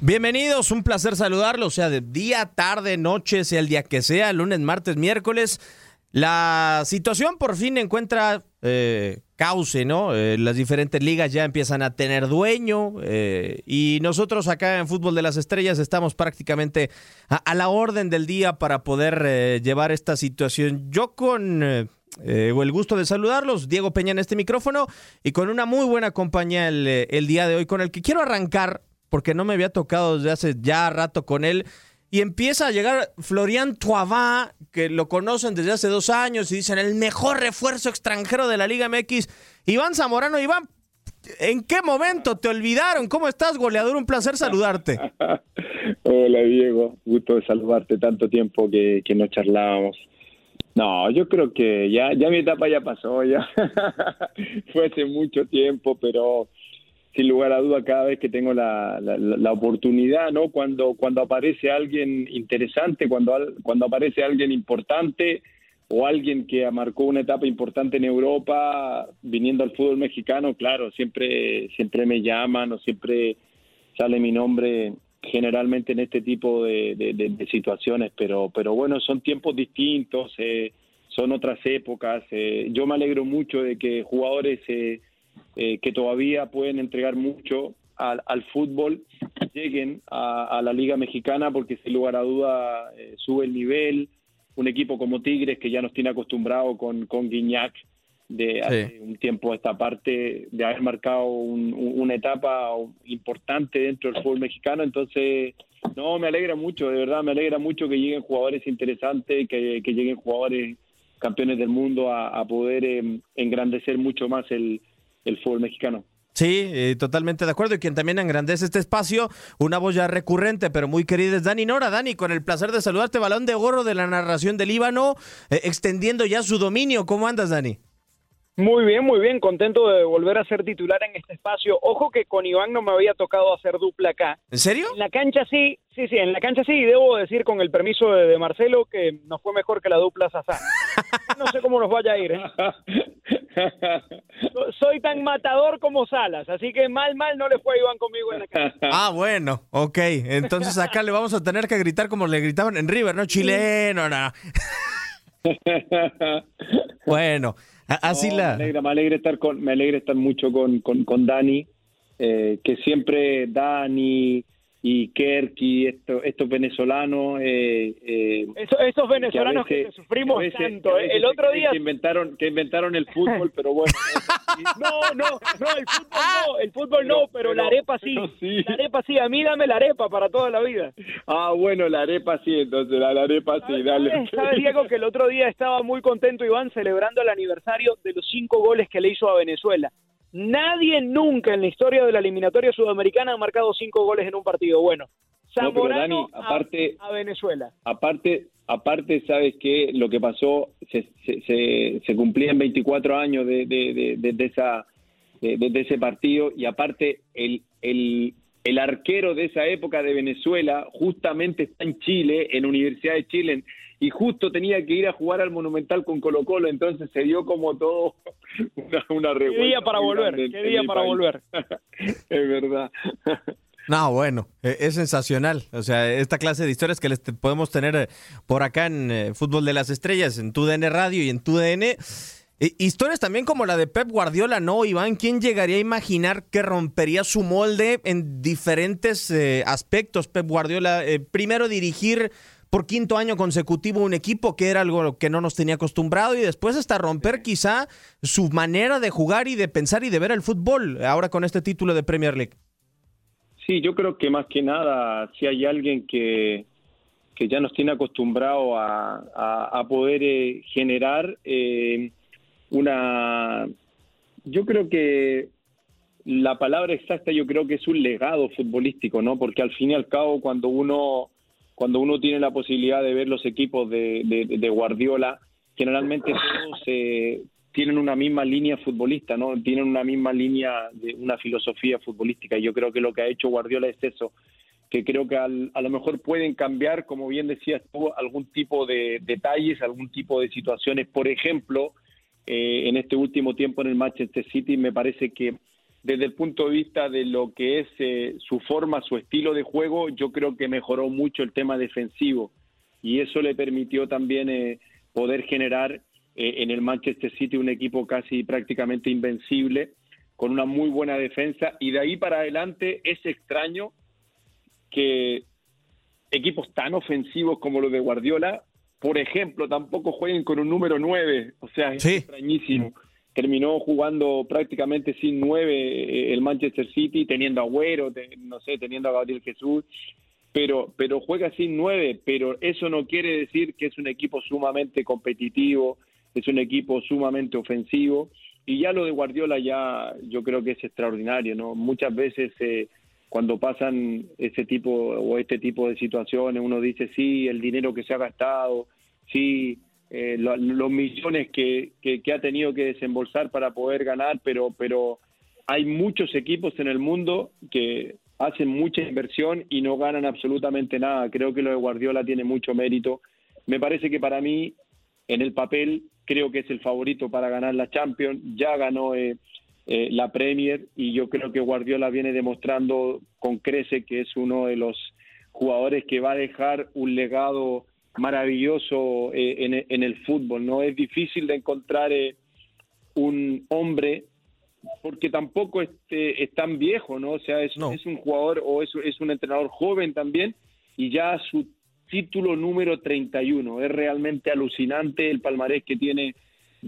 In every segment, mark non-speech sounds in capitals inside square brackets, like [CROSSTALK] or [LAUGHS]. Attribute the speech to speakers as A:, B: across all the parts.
A: Bienvenidos, un placer saludarlos, sea de día, tarde, noche, sea el día que sea, lunes, martes, miércoles. La situación por fin encuentra eh, cauce, ¿no? Eh, las diferentes ligas ya empiezan a tener dueño eh, y nosotros acá en Fútbol de las Estrellas estamos prácticamente a, la orden del día para poder eh, llevar esta situación. Yo con el gusto de saludarlos, Diego Peña en este micrófono y con una muy buena compañía el día de hoy con el que quiero arrancar porque no me había tocado desde hace ya rato con él. Y empieza a llegar Florian Toivin, que lo conocen desde hace dos años y dicen el mejor refuerzo extranjero de la Liga MX. Iván Zamorano, Iván, ¿en qué momento te olvidaron? ¿Cómo estás, goleador? Un placer saludarte. [LAUGHS]
B: Hola Diego, gusto de saludarte tanto tiempo que, que no charlábamos. No, yo creo que ya, ya mi etapa ya pasó, ya [LAUGHS] fue hace mucho tiempo, pero sin lugar a duda cada vez que tengo la, la, oportunidad, ¿no? Cuando, cuando aparece alguien interesante, cuando, cuando aparece alguien importante o alguien que marcó una etapa importante en Europa, viniendo al fútbol mexicano, claro, siempre, siempre me llaman o siempre sale mi nombre generalmente en este tipo de situaciones, pero, pero bueno, son tiempos distintos, eh, son otras épocas. eh, yo me alegro mucho de que jugadores eh, eh, que todavía pueden entregar mucho al, al fútbol lleguen a, a la Liga Mexicana porque sin lugar a duda eh, sube el nivel. Un equipo como Tigres que ya nos tiene acostumbrado con, con Guiñac de hace un tiempo a esta parte de haber marcado un- un- una etapa importante dentro del fútbol mexicano. Entonces, no, me alegra mucho, de verdad, me alegra mucho que lleguen jugadores interesantes, que, que lleguen jugadores campeones del mundo a, a poder eh, engrandecer mucho más el, el fútbol mexicano.
A: Sí, eh, totalmente de acuerdo. Y quien también engrandece este espacio, una voz ya recurrente, pero muy querida, es Dani Nora. Dani, con el placer de saludarte, balón de oro de la narración del Líbano, eh, extendiendo ya su dominio. ¿Cómo andas, Dani?
C: Muy bien, muy bien, contento de volver a ser titular en este espacio. Ojo que con Iván no me había tocado hacer dupla acá.
A: ¿En serio?
C: En la cancha sí, sí, sí, en la cancha sí, y debo decir con el permiso de, de Marcelo que nos fue mejor que la dupla Sazá. [LAUGHS] No sé cómo nos vaya a ir. ¿eh? [LAUGHS] [LAUGHS] So- Soy tan matador como Salas, así que mal, mal no le fue a Iván conmigo en la cancha. [LAUGHS]
A: Ah, bueno, ok. Entonces acá le vamos a tener que gritar como le gritaban en River, ¿no? Chileno, no. [LAUGHS] Bueno, así
B: No,
A: la...
B: Me alegra, me alegra estar con, me alegra estar mucho con, con, con Dani, eh, que siempre Dani y Kerky, esto, estos venezolanos, eh, eh,
C: Eso- esos venezolanos que,
B: veces-
C: sufrimos
B: que a veces-
C: tanto.
B: que
C: ¿eh? El otro día
B: que inventaron, que inventaron el fútbol, pero bueno. [LAUGHS]
C: No, no, no, el fútbol no, el fútbol no, pero,
B: pero-
C: la arepa sí.
B: pero sí.
C: La arepa sí, a mí dame la arepa para toda la vida.
B: Ah, bueno, la arepa sí, entonces la, la arepa sí, dale.
C: ¿Sabes, sabes, Diego, que el otro día estaba muy contento Iván celebrando el aniversario de los cinco goles que le hizo a Venezuela? Nadie nunca en la historia de la eliminatoria sudamericana ha marcado cinco goles en un partido. Bueno,
B: No,
C: Zamorano
B: Dani, aparte-
C: a, a Venezuela.
B: Aparte, aparte sabes que lo que pasó se, se, se, se cumplían 24 años de, de, de, de- de esa de, ese partido y aparte el, el, el arquero de esa época de Venezuela justamente está en Chile, en Universidad de Chile, y justo tenía que ir a jugar al Monumental con Colo Colo, entonces se dio como todo [LAUGHS] una, una
C: ¿Qué
B: revuelta
C: día para volver? ¿Qué
B: en
C: día para
B: país.
C: volver? [LAUGHS]
B: es verdad. [LAUGHS]
A: No, bueno, eh, es sensacional. O sea, esta clase de historias que les te- podemos tener eh, por acá en eh, Fútbol de las Estrellas, en tu DN Radio y en tu DN. Eh, historias también como la de Pep Guardiola, ¿no, Iván? ¿Quién llegaría a imaginar que rompería su molde en diferentes eh, aspectos? Pep Guardiola, eh, primero dirigir por quinto año consecutivo un equipo, que era algo que no nos tenía acostumbrado, y después hasta romper quizá su manera de jugar y de pensar y de ver el fútbol, ahora con este título de Premier League.
B: Sí, yo creo que más que nada, si hay alguien que, que ya nos tiene acostumbrado a, a- a poder eh, generar eh, una... Yo creo que la palabra exacta yo creo que es un legado futbolístico, ¿no? Porque al fin y al cabo cuando uno cuando uno tiene la posibilidad de ver los equipos de, de, Guardiola, generalmente todos eh, tienen una misma línea futbolista, ¿no? Tienen una misma línea de una filosofía futbolística. Y yo creo que lo que ha hecho Guardiola es eso, que creo que a lo mejor pueden cambiar, como bien decías tú, algún tipo de detalles, algún tipo de situaciones. Por ejemplo, eh, en este último tiempo en el Manchester City, me parece que desde el punto de vista de lo que es eh, su forma, su estilo de juego, yo creo que mejoró mucho el tema defensivo. Y eso le permitió también eh, poder generar en el Manchester City un equipo casi prácticamente invencible, con una muy buena defensa. Y de ahí para adelante es extraño que equipos tan ofensivos como los de Guardiola, por ejemplo, tampoco jueguen con un número 9, o sea, es extrañísimo. Terminó jugando prácticamente sin 9 eh, el Manchester City, teniendo a Agüero, no sé, teniendo a Gabriel Jesús, pero, pero juega sin 9, pero eso no quiere decir que es un equipo sumamente competitivo, es un equipo sumamente ofensivo, y ya lo de Guardiola ya yo creo que es extraordinario, ¿no? Muchas veces... Eh, cuando pasan ese tipo o este tipo de situaciones, uno dice, sí, el dinero que se ha gastado, sí, eh, los millones que, que, ha tenido que desembolsar para poder ganar, pero, pero hay muchos equipos en el mundo que hacen mucha inversión y no ganan absolutamente nada. Creo que lo de Guardiola tiene mucho mérito. Me parece que para mí, en el papel, creo que es el favorito para ganar la Champions. Ya ganó eh, eh, la Premier y yo creo que Guardiola viene demostrando con crece que es uno de los jugadores que va a dejar un legado maravilloso eh, en, el fútbol. No es difícil de encontrar eh, un hombre porque tampoco este, es tan viejo, ¿no? O sea, es, es un jugador o es, es un entrenador joven también y ya su título número 31. Es realmente alucinante el palmarés que tiene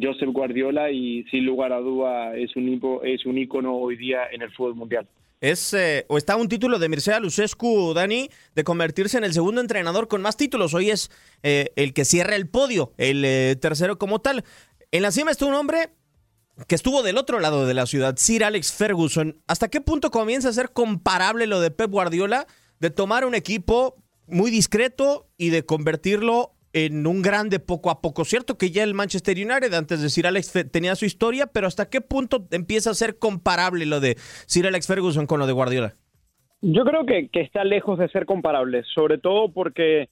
B: Josep Guardiola y sin lugar a duda es un, es un ícono hoy día en el fútbol mundial.
A: Es, eh, o está un título de Mircea Lucescu, Dani, de convertirse en el segundo entrenador con más títulos. Hoy es eh, el que cierra el podio, el eh, tercero como tal. En la cima está un hombre que estuvo del otro lado de la ciudad, Sir Alex Ferguson. ¿Hasta qué punto comienza a ser comparable lo de Pep Guardiola de tomar un equipo muy discreto y de convertirlo en un grande poco a poco. Cierto que ya el Manchester United, antes de Sir Alex, tenía su historia, pero ¿hasta qué punto empieza a ser comparable lo de Sir Alex Ferguson con lo de Guardiola?
C: Yo creo que, está lejos de ser comparable, sobre todo porque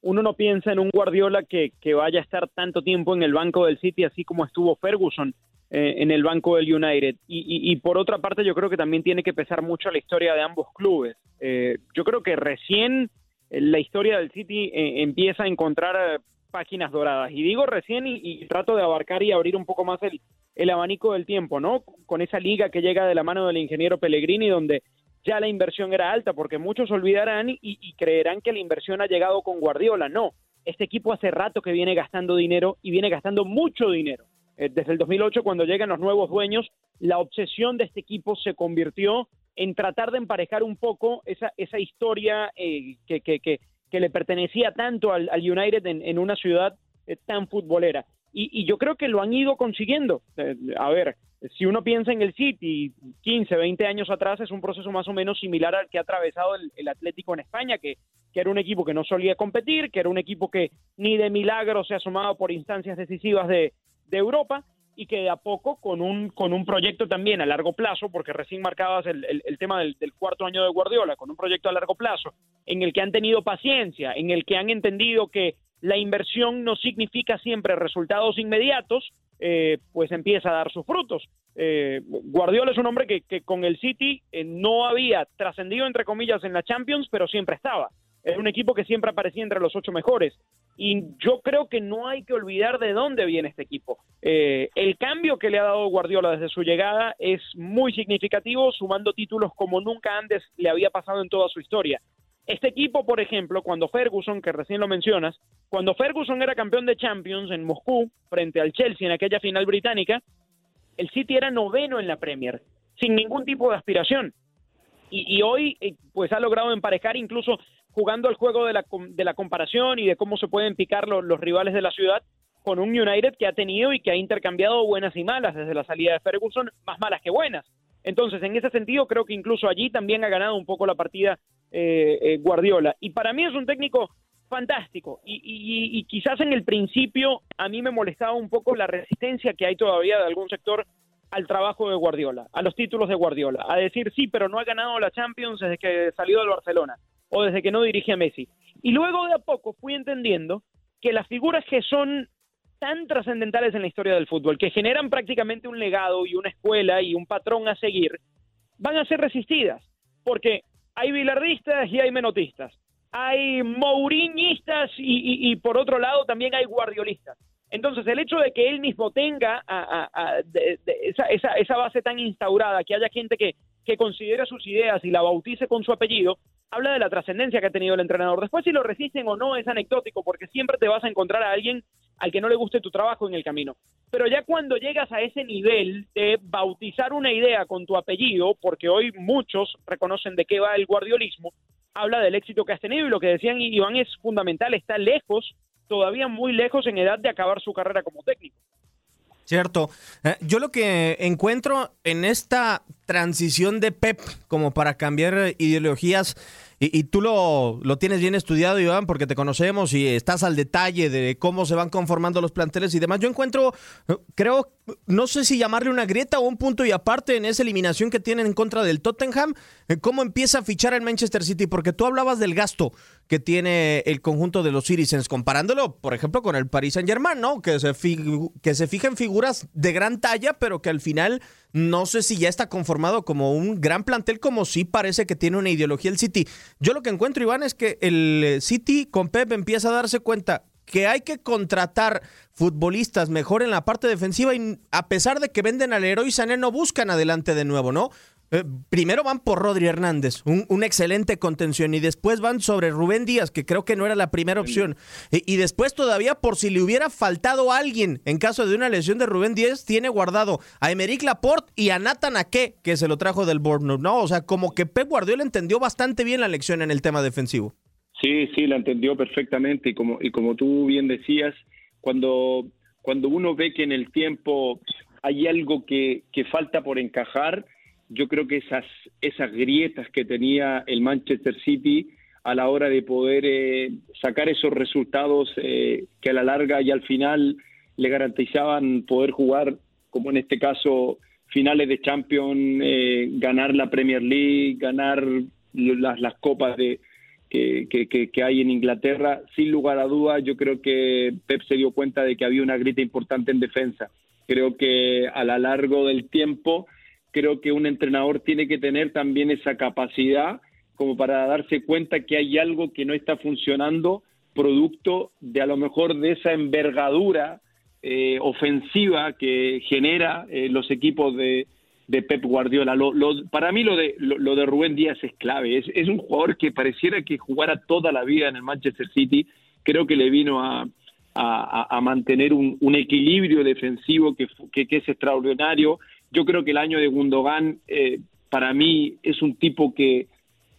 C: uno no piensa en un Guardiola que, vaya a estar tanto tiempo en el banco del City, así como estuvo Ferguson eh, en el banco del United. Y, por otra parte, yo creo que también tiene que pesar mucho la historia de ambos clubes. Eh, yo creo que recién la historia del City eh, empieza a encontrar eh, páginas doradas. Y digo recién y, trato de abarcar y abrir un poco más el, el abanico del tiempo, ¿no? Con esa liga que llega de la mano del ingeniero Pellegrini, donde ya la inversión era alta, porque muchos olvidarán y, creerán que la inversión ha llegado con Guardiola. No, este equipo hace rato que viene gastando dinero y viene gastando mucho dinero. Eh, desde el 2008, cuando llegan los nuevos dueños, la obsesión de este equipo se convirtió en tratar de emparejar un poco esa, esa historia eh, que, que, que, le pertenecía tanto al, United en, una ciudad eh, tan futbolera. Y, yo creo que lo han ido consiguiendo. Eh, a ver, si uno piensa en el City 15, 20 años atrás, es un proceso más o menos similar al que ha atravesado el, Atlético en España, que, que, era un equipo que no solía competir, que era un equipo que ni de milagro se asomaba por instancias decisivas de, de Europa y que de a poco con un, con un proyecto también a largo plazo, porque recién marcabas el, el, tema del, cuarto año de Guardiola, con un proyecto a largo plazo, en el que han tenido paciencia, en el que han entendido que la inversión no significa siempre resultados inmediatos, eh, pues empieza a dar sus frutos. Eh, Guardiola es un hombre que, que con el City eh, no había trascendido, entre comillas, en la Champions, pero siempre estaba. Es un equipo que siempre aparecía entre los ocho mejores. Y yo creo que no hay que olvidar de dónde viene este equipo. Eh, el cambio que le ha dado Guardiola desde su llegada es muy significativo, sumando títulos como nunca antes le había pasado en toda su historia. Este equipo, por ejemplo, cuando Ferguson, que recién lo mencionas, cuando Ferguson era campeón de Champions en Moscú frente al Chelsea en aquella final británica, el City era noveno en la Premier, sin ningún tipo de aspiración. Y, hoy, eh, pues ha logrado emparejar incluso jugando el juego de la, de la comparación y de cómo se pueden picar los, rivales de la ciudad con un United que ha tenido y que ha intercambiado buenas y malas desde la salida de Ferguson, más malas que buenas. Entonces, en ese sentido, creo que incluso allí también ha ganado un poco la partida eh, eh, Guardiola. Y para mí es un técnico fantástico. Y, quizás en el principio a mí me molestaba un poco la resistencia que hay todavía de algún sector al trabajo de Guardiola, a los títulos de Guardiola, a decir sí, pero no ha ganado la Champions desde que salió del Barcelona o desde que no dirige a Messi. Y luego de a poco fui entendiendo que las figuras que son tan trascendentales en la historia del fútbol, que generan prácticamente un legado y una escuela y un patrón a seguir, van a ser resistidas, porque hay bilardistas y hay menotistas, hay mouriñistas y, por otro lado también hay guardiolistas. Entonces, el hecho de que él mismo tenga esa, esa, base tan instaurada, que haya gente que, que considera sus ideas y la bautice con su apellido, habla de la trascendencia que ha tenido el entrenador. Después, si lo resisten o no, es anecdótico, porque siempre te vas a encontrar a alguien al que no le guste tu trabajo en el camino. Pero ya cuando llegas a ese nivel de bautizar una idea con tu apellido, porque hoy muchos reconocen de qué va el guardiolismo, habla del éxito que has tenido y lo que decían Iván es fundamental, está lejos, todavía muy lejos en edad de acabar su carrera como técnico.
A: Cierto. Eh, yo lo que encuentro en esta transición de Pep como para cambiar ideologías y, tú lo, lo, tienes bien estudiado, Iván, porque te conocemos y estás al detalle de cómo se van conformando los planteles y demás. Yo encuentro, creo, no sé si llamarle una grieta o un punto y aparte en esa eliminación que tienen en contra del Tottenham, cómo empieza a fichar el Manchester City, porque tú hablabas del gasto que tiene el conjunto de los Citizens, comparándolo, por ejemplo, con el Paris Saint Germain, ¿no? Que se, que se fija en figuras de gran talla, pero que al final no sé si ya está conformado como un gran plantel, como sí parece que tiene una ideología el City. Yo lo que encuentro, Iván, es que el City con Pep empieza a darse cuenta que hay que contratar futbolistas mejor en la parte defensiva y a pesar de que venden al héroe Sané no buscan adelante de nuevo, ¿no? Eh, primero van por Rodri Hernández, un, excelente contención, y después van sobre Rubén Díaz, que creo que no era la primera opción. Y, después todavía, por si le hubiera faltado alguien en caso de una lesión de Rubén Díaz, tiene guardado a Emeric Laporte y a Nathan Ake, que se lo trajo del Bournemouth, ¿no? O sea, como que Pep Guardiola entendió bastante bien la lección en el tema defensivo.
B: Sí, sí, la entendió perfectamente, y como, y como tú bien decías, cuando, cuando uno ve que en el tiempo hay algo que, que falta por encajar, yo creo que esas, esas grietas que tenía el Manchester City a la hora de poder eh, sacar esos resultados eh, que a la larga y al final le garantizaban poder jugar, como en este caso, finales de Champions, eh, ganar la Premier League, ganar las, las copas de, que, que, que, hay en Inglaterra. Sin lugar a dudas, yo creo que Pep se dio cuenta de que había una grieta importante en defensa. Creo que a lo largo del tiempo creo que un entrenador tiene que tener también esa capacidad como para darse cuenta que hay algo que no está funcionando producto de a lo mejor de esa envergadura eh, ofensiva que genera eh, los equipos de, de Pep Guardiola. Para mí lo de, lo, de Rubén Díaz es clave. Es, un jugador que pareciera que jugara toda la vida en el Manchester City. Creo que le vino a, a, mantener un, un, equilibrio defensivo que, que, que, es extraordinario. Yo creo que el año de Gundogan eh, para mí es un tipo que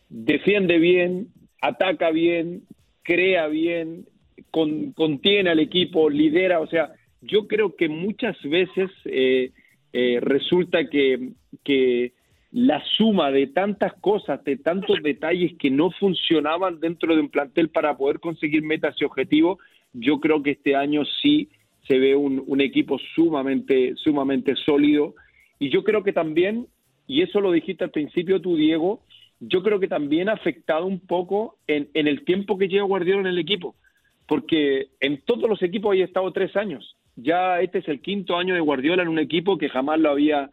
B: defiende bien, ataca bien, crea bien, contiene al equipo, lidera, o sea, yo creo que muchas veces eh, eh, resulta que, que la suma de tantas cosas, de tantos detalles que no funcionaban dentro de un plantel para poder conseguir metas y objetivos, yo creo que este año sí se ve un, un equipo sumamente, sumamente sólido y yo creo que también, y eso lo dijiste al principio tú, Diego, yo creo que también ha afectado un poco en, el tiempo que lleva Guardiola en el equipo, porque en todos los equipos ha estado tres años. Ya este es el quinto año de Guardiola en un equipo que jamás lo había,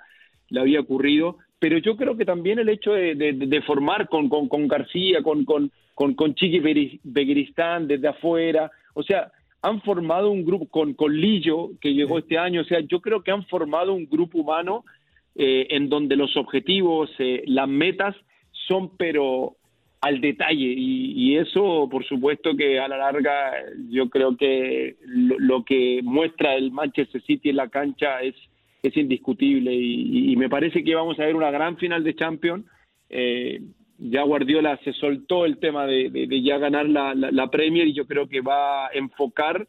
B: le había ocurrido, pero yo creo que también el hecho de, formar con, con, García, con, con, con, con Chiqui Beguiristán desde afuera, o sea, han formado un grupo con, con Lillo, que llegó este año, o sea, yo creo que han formado un grupo humano eh, en donde los objetivos, eh, las metas son pero al detalle. Y, eso por supuesto que a la larga yo creo que lo, que muestra el Manchester City en la cancha es, es indiscutible. Y, me parece que vamos a ver una gran final de Champions. Eh, ya Guardiola se soltó el tema de, ya ganar la, la, Premier y yo creo que va a enfocar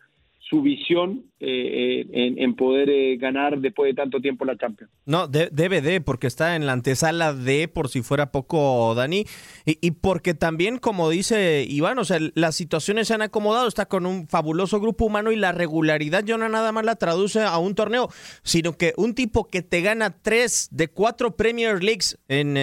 B: su visión eh, eh, en, poder eh, ganar después de tanto tiempo la Champions.
A: No, debe de, porque está en la antesala de, por si fuera poco, Dani, y, porque también, como dice Iván, o sea, las situaciones se han acomodado, está con un fabuloso grupo humano y la regularidad yo no nada más la traduce a un torneo, sino que un tipo que te gana tres de cuatro Premier Leagues en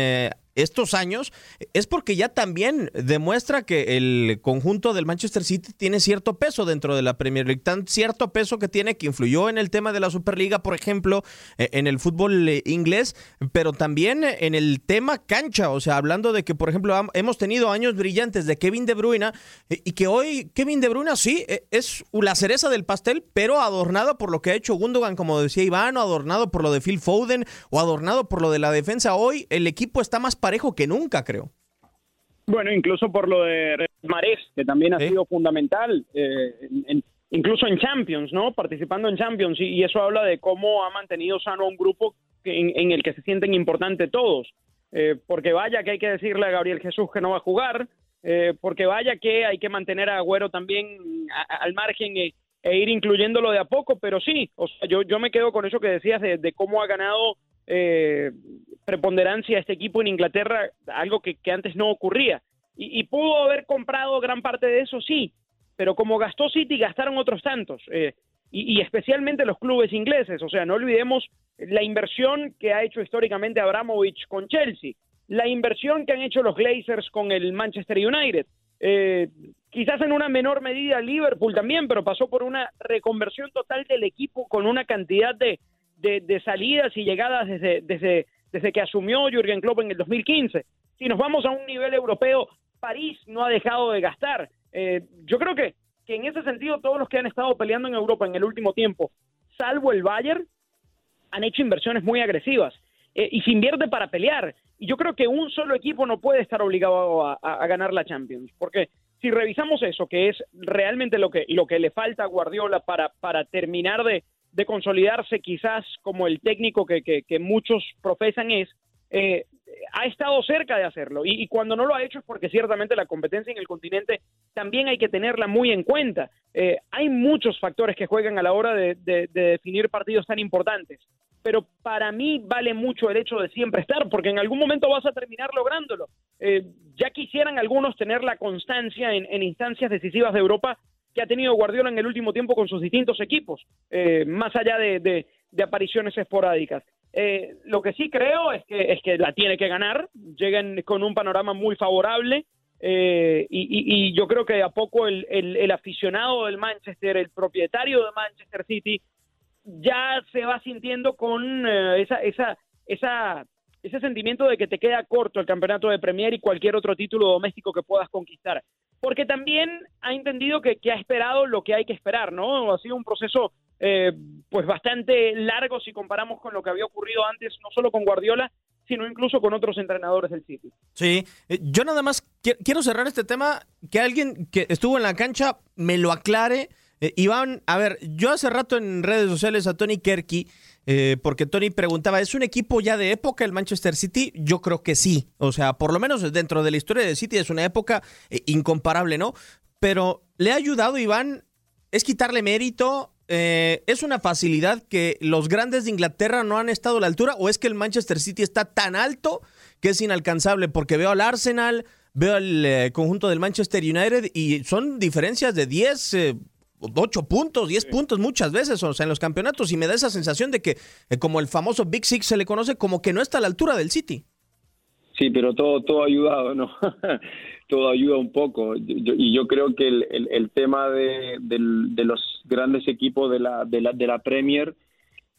A: estos años, es porque ya también demuestra que el conjunto del Manchester City tiene cierto peso dentro de la Premier League, tan cierto peso que tiene que influyó en el tema de la Superliga, por ejemplo, e, en el fútbol eh, inglés, pero también en el tema cancha, o sea, hablando de que, por ejemplo, hemos tenido años brillantes de Kevin De Bruyne eh, y que hoy Kevin De Bruyne sí e, es la cereza del pastel, pero adornado por lo que ha hecho Gundogan, como decía Iván, o adornado por lo de Phil Foden, o adornado por lo de la defensa. Hoy el equipo está más parejo que nunca, creo.
C: Bueno, incluso por lo de Marés, que también ha sido fundamental, eh, incluso en Champions, ¿no? Participando en Champions, y, eso habla de cómo ha mantenido sano un grupo en, el que se sienten importantes todos. Eh, porque vaya que hay que decirle a Gabriel Jesús que no va a jugar, eh, porque vaya que hay que mantener a Agüero también al margen e, e, ir incluyéndolo de a poco, pero sí, o sea, yo, yo me quedo con eso que decías de, de cómo ha ganado eh, preponderancia a este equipo en Inglaterra, algo que, antes no ocurría. Y, pudo haber comprado gran parte de eso, sí, pero como gastó City, gastaron otros tantos. Eh, y, especialmente los clubes ingleses. O sea, no olvidemos la inversión que ha hecho históricamente Abramovich con Chelsea, la inversión que han hecho los Glazers con el Manchester United. Eh, quizás en una menor medida Liverpool también, pero pasó por una reconversión total del equipo con una cantidad de, de, salidas y llegadas desde, desde, desde que asumió Jürgen Klopp en el 2015. Si nos vamos a un nivel europeo, París no ha dejado de gastar. Eh, yo creo que, que en ese sentido todos los que han estado peleando en Europa en el último tiempo, salvo el Bayern, han hecho inversiones muy agresivas eh, y se invierte para pelear. Y yo creo que un solo equipo no puede estar obligado a, ganar la Champions, porque si revisamos eso, que es realmente lo que, lo que le falta a Guardiola para, para terminar de, de consolidarse quizás como el técnico que, que, muchos profesan es, eh, ha estado cerca de hacerlo y, cuando no lo ha hecho es porque ciertamente la competencia en el continente también hay que tenerla muy en cuenta. Eh, hay muchos factores que juegan a la hora de, definir partidos tan importantes, pero para mí vale mucho el hecho de siempre estar porque en algún momento vas a terminar lográndolo. Eh, ya quisieran algunos tener la constancia en, en instancias decisivas de Europa que ha tenido Guardiola en el último tiempo con sus distintos equipos, eh, más allá de, apariciones esporádicas. Eh, lo que sí creo es que, es que la tiene que ganar, llegan con un panorama muy favorable eh, y, yo creo que a poco el, el, aficionado del Manchester, el propietario de Manchester City, ya se va sintiendo con esa, esa, esa ese sentimiento de que te queda corto el campeonato de Premier y cualquier otro título doméstico que puedas conquistar. Porque también ha entendido que, ha esperado lo que hay que esperar, ¿no? Ha sido un proceso eh, pues bastante largo si comparamos con lo que había ocurrido antes, no solo con Guardiola, sino incluso con otros entrenadores del City.
A: Sí, eh, yo nada más quiero cerrar este tema, que alguien que estuvo en la cancha me lo aclare. Eh, Iván, a ver, yo hace rato en redes sociales a Tony Kerky eh, porque Tony preguntaba, ¿es un equipo ya de época el Manchester City? Yo creo que sí. O sea, por lo menos dentro de la historia de City es una época eh, incomparable, ¿no? Pero le ha ayudado Iván, es quitarle mérito, eh, ¿Es una facilidad que los grandes de Inglaterra no han estado a la altura o es que el Manchester City está tan alto que es inalcanzable? Porque veo al Arsenal, veo al conjunto del Manchester United y son diferencias de 10, 8 puntos, 10 puntos muchas veces, o sea, en los campeonatos, y me da esa sensación de que, eh, como el famoso Big Six se le conoce, como que no está a la altura del City.
B: Sí, pero todo, todo ha ayudado, [LAUGHS] ¿no? todo ayuda un poco. y yo creo que el, el, tema de, de, los grandes equipos de la, de, la, de la Premier,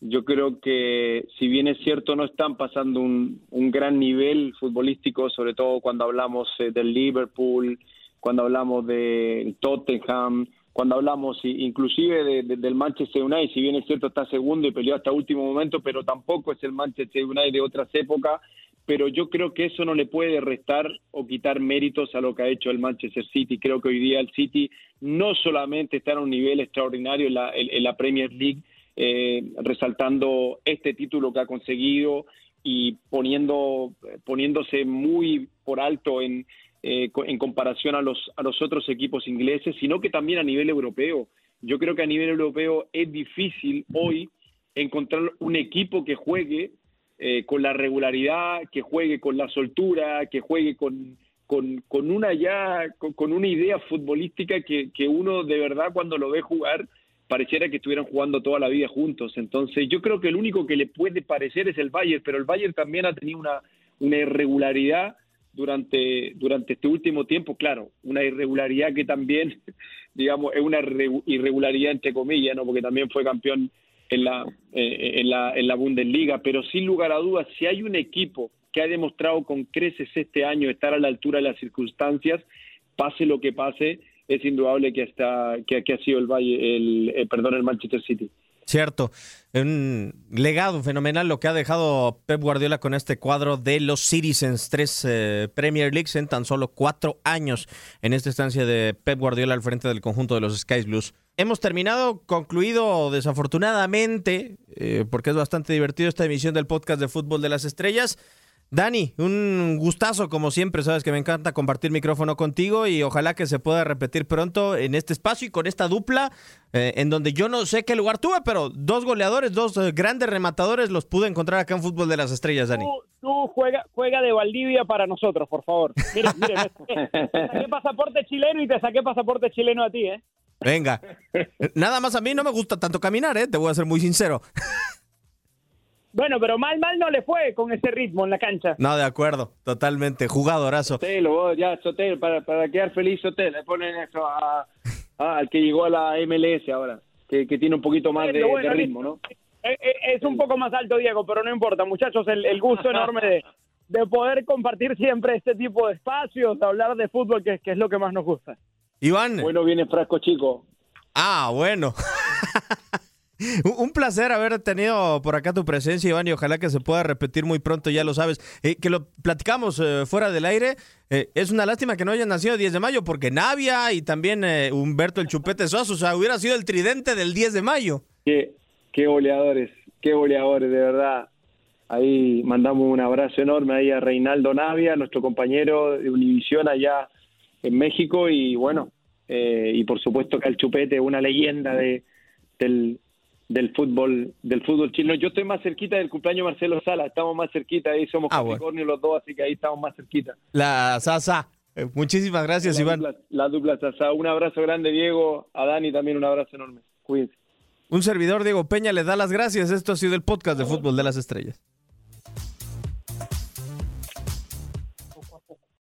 B: yo creo que si bien es cierto no están pasando un, un gran nivel futbolístico, sobre todo cuando hablamos eh, del Liverpool, cuando hablamos del Tottenham, cuando hablamos inclusive del Manchester United, si bien es cierto está segundo y peleó hasta último momento, pero tampoco es el Manchester United de otras épocas, pero yo creo que eso no le puede restar o quitar méritos a lo que ha hecho el Manchester City. Creo que hoy día el City no solamente está en un nivel extraordinario en la, Premier League, eh, resaltando este título que ha conseguido y poniendo, poniéndose muy por alto en, eh, en comparación a los, a los otros equipos ingleses, sino que también a nivel europeo. yo creo que a nivel europeo es difícil hoy encontrar un equipo que juegue eh, con la regularidad, que juegue con la soltura, que juegue con, con, con una ya, con, una idea futbolística que, que uno de verdad cuando lo ve jugar pareciera que estuvieran jugando toda la vida juntos. Entonces, yo creo que el único que le puede parecer es el Bayern, pero el Bayern también ha tenido una, una irregularidad durante, durante este último tiempo, claro, una irregularidad que también, [LAUGHS] digamos, es una irregularidad entre comillas, ¿no? porque también fue campeón en la, eh, en la, en la Bundesliga, pero sin lugar a dudas, si hay un equipo que ha demostrado con creces este año estar a la altura de las circunstancias, pase lo que pase, es indudable que, está, que, ha sido el, Valle, el, eh, perdón, el Manchester City.
A: Cierto, un legado fenomenal lo que ha dejado Pep Guardiola con este cuadro de los Citizens, tres eh, Premier Leagues en tan solo cuatro años en esta estancia de Pep Guardiola al frente del conjunto de los Skies Blues. Hemos terminado, concluido desafortunadamente, eh, porque es bastante divertido esta emisión del podcast de Fútbol de las Estrellas. Dani, un gustazo como siempre, sabes que me encanta compartir micrófono contigo y ojalá que se pueda repetir pronto en este espacio y con esta dupla eh, en donde yo no sé qué lugar tuve, pero dos goleadores, dos eh, grandes rematadores los pude encontrar acá en Fútbol de las Estrellas, Dani.
C: Tú, juega, juega de Valdivia para nosotros, por favor. Mire, mire, [LAUGHS] te saqué pasaporte chileno y te saqué pasaporte chileno a ti, ¿eh?
A: Venga. [LAUGHS] Nada más a mí no me gusta tanto caminar, ¿eh? Te voy a ser muy sincero. [LAUGHS]
C: Bueno, pero mal, mal no le fue con ese ritmo en la cancha.
A: No, de acuerdo, totalmente. Jugadorazo.
B: Sotelo, ya, Sotelo, para, para quedar feliz, Sotelo. Le ponen eso al que llegó a la MLS ahora, que, tiene un poquito más de, ritmo, ¿no?
C: Es, un poco más alto, Diego, pero no importa, muchachos, el, gusto enorme de, de, poder compartir siempre este tipo de espacios, de hablar de fútbol, que, que es lo que más nos gusta.
A: Iván.
B: Bueno, viene Frasco Chico.
A: Ah, bueno. [LAUGHS] Un placer haber tenido por acá tu presencia, Iván, y ojalá que se pueda repetir muy pronto, ya lo sabes. Eh, que lo platicamos eh, fuera del aire. Eh, es una lástima que no haya nacido el 10 de mayo, porque Navia y también Humberto el Chupete Suazo, o sea, hubiera sido el tridente del 10 de mayo.
B: Qué, qué goleadores, qué goleadores, de verdad. Ahí mandamos un abrazo enorme ahí a Reinaldo Navia, nuestro compañero de Univisión allá en México, y bueno, y por supuesto que el Chupete, una leyenda de, del del fútbol del fútbol chileno. Yo estoy más cerquita del cumpleaños Marcelo Sala, estamos más cerquita, ahí somos ah, los dos, así que ahí estamos más cerquita.
A: La Sasa. Eh, muchísimas gracias, Iván.
B: la dupla Sasa. Un abrazo grande, Diego. A Dani también un abrazo enorme. Cuídense.
A: Un servidor, Diego Peña, le da las gracias. Esto ha sido el podcast de Fútbol de las Estrellas.